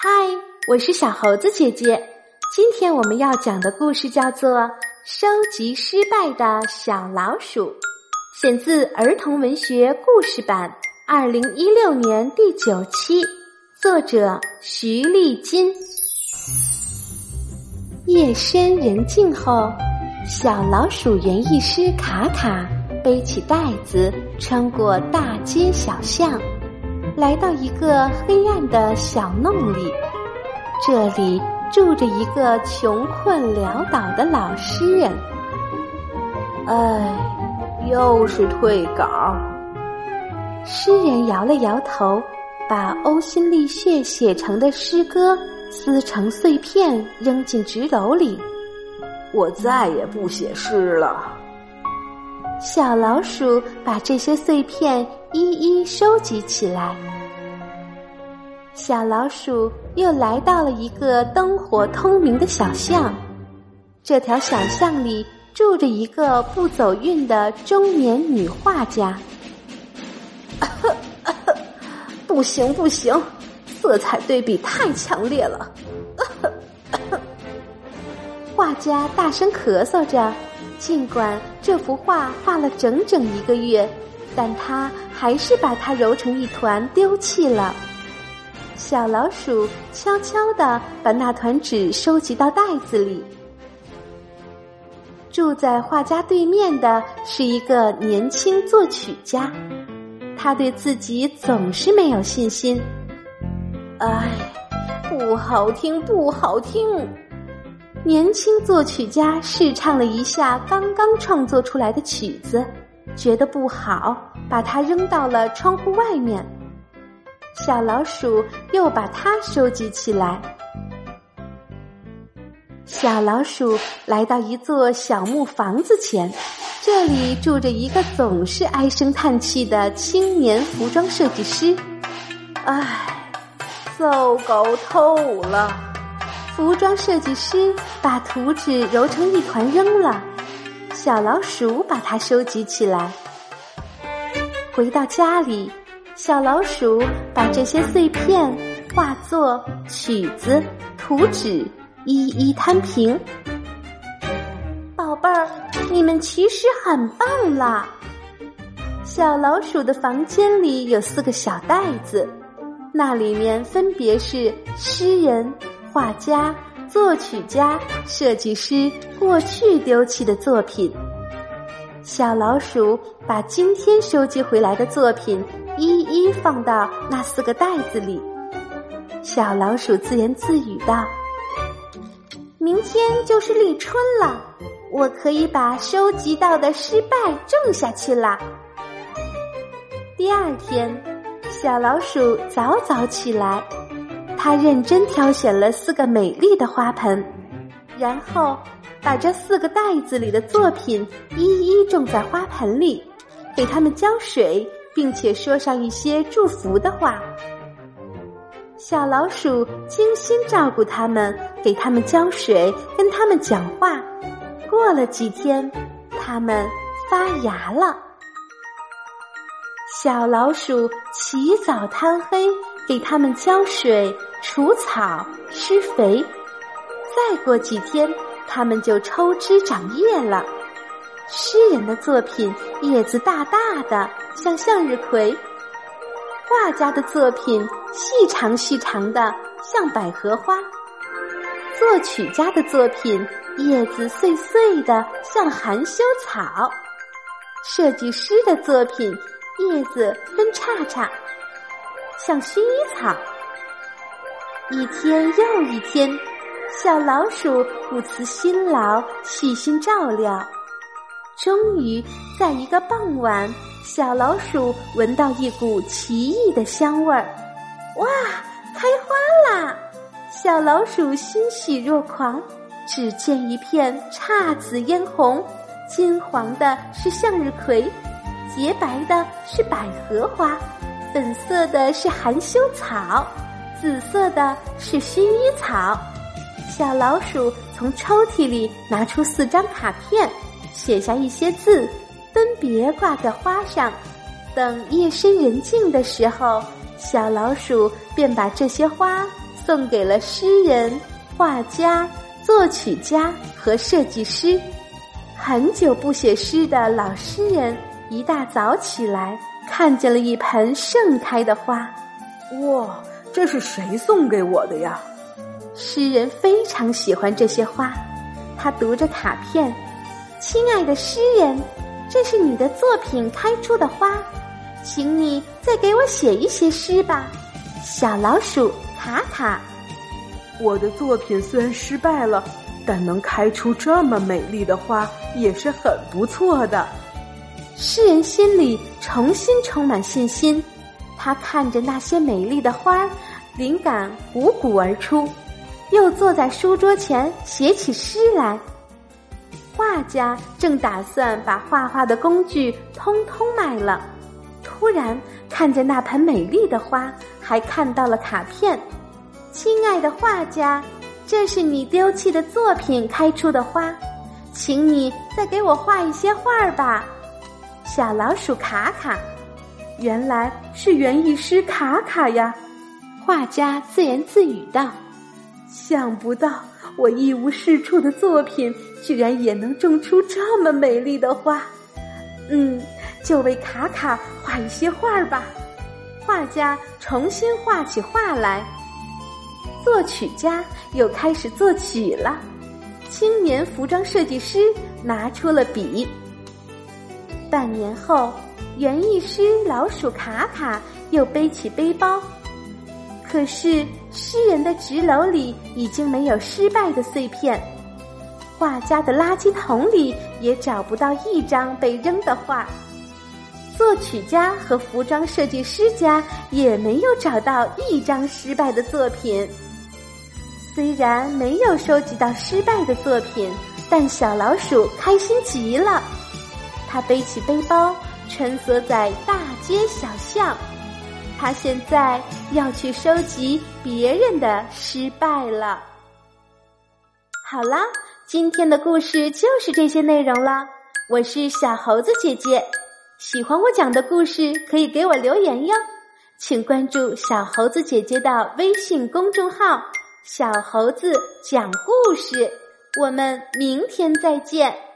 嗨，我是小猴子姐姐。今天我们要讲的故事叫做《收集失败的小老鼠》，选自儿童文学故事版，二零一六年第九期，作者徐丽金。夜深人静后，小老鼠园艺师卡卡背起袋子，穿过大街小巷。来到一个黑暗的小弄里，这里住着一个穷困潦倒的老诗人。唉，又是退稿。诗人摇了摇头，把呕心沥血写成的诗歌撕成碎片，扔进纸篓里。我再也不写诗了。小老鼠把这些碎片一一收集起来。小老鼠又来到了一个灯火通明的小巷，这条小巷里住着一个不走运的中年女画家。不行不行，色彩对比太强烈了。画家大声咳嗽着。尽管这幅画画了整整一个月，但他还是把它揉成一团丢弃了。小老鼠悄悄地把那团纸收集到袋子里。住在画家对面的是一个年轻作曲家，他对自己总是没有信心。唉，不好听，不好听。年轻作曲家试唱了一下刚刚创作出来的曲子，觉得不好，把它扔到了窗户外面。小老鼠又把它收集起来。小老鼠来到一座小木房子前，这里住着一个总是唉声叹气的青年服装设计师。唉，糟糕透了。服装设计师把图纸揉成一团扔了，小老鼠把它收集起来。回到家里，小老鼠把这些碎片、化作、曲子、图纸一一摊平。宝贝儿，你们其实很棒啦！小老鼠的房间里有四个小袋子，那里面分别是诗人。画家、作曲家、设计师过去丢弃的作品，小老鼠把今天收集回来的作品一一放到那四个袋子里。小老鼠自言自语道：“明天就是立春了，我可以把收集到的失败种下去了。”第二天，小老鼠早早起来。他认真挑选了四个美丽的花盆，然后把这四个袋子里的作品一一种在花盆里，给它们浇水，并且说上一些祝福的话。小老鼠精心照顾它们，给它们浇水，跟它们讲话。过了几天，它们发芽了。小老鼠起早贪黑，给它们浇水。除草、施肥，再过几天，它们就抽枝长叶了。诗人的作品叶子大大的，像向日葵；画家的作品细长细长的，像百合花；作曲家的作品叶子碎碎的，像含羞草；设计师的作品叶子分叉叉，像薰衣草。一天又一天，小老鼠不辞辛劳，细心照料。终于，在一个傍晚，小老鼠闻到一股奇异的香味儿。哇，开花啦！小老鼠欣喜若狂。只见一片姹紫嫣红，金黄的是向日葵，洁白的是百合花，粉色的是含羞草。紫色的是薰衣草，小老鼠从抽屉里拿出四张卡片，写下一些字，分别挂在花上。等夜深人静的时候，小老鼠便把这些花送给了诗人、画家、作曲家和设计师。很久不写诗的老诗人一大早起来，看见了一盆盛开的花。哇，这是谁送给我的呀？诗人非常喜欢这些花，他读着卡片：“亲爱的诗人，这是你的作品开出的花，请你再给我写一些诗吧。”小老鼠卡卡，我的作品虽然失败了，但能开出这么美丽的花也是很不错的。诗人心里重新充满信心。他看着那些美丽的花，灵感汩汩而出，又坐在书桌前写起诗来。画家正打算把画画的工具通通卖了，突然看见那盆美丽的花，还看到了卡片。亲爱的画家，这是你丢弃的作品开出的花，请你再给我画一些画儿吧。小老鼠卡卡。原来是园艺师卡卡呀！画家自言自语道：“想不到我一无是处的作品，居然也能种出这么美丽的花。嗯，就为卡卡画一些画吧。”画家重新画起画来，作曲家又开始作曲了。青年服装设计师拿出了笔。半年后。园艺师老鼠卡卡又背起背包，可是诗人的纸篓里已经没有失败的碎片，画家的垃圾桶里也找不到一张被扔的画，作曲家和服装设计师家也没有找到一张失败的作品。虽然没有收集到失败的作品，但小老鼠开心极了，他背起背包。穿梭在大街小巷，他现在要去收集别人的失败了。好啦，今天的故事就是这些内容了。我是小猴子姐姐，喜欢我讲的故事可以给我留言哟，请关注小猴子姐姐的微信公众号“小猴子讲故事”。我们明天再见。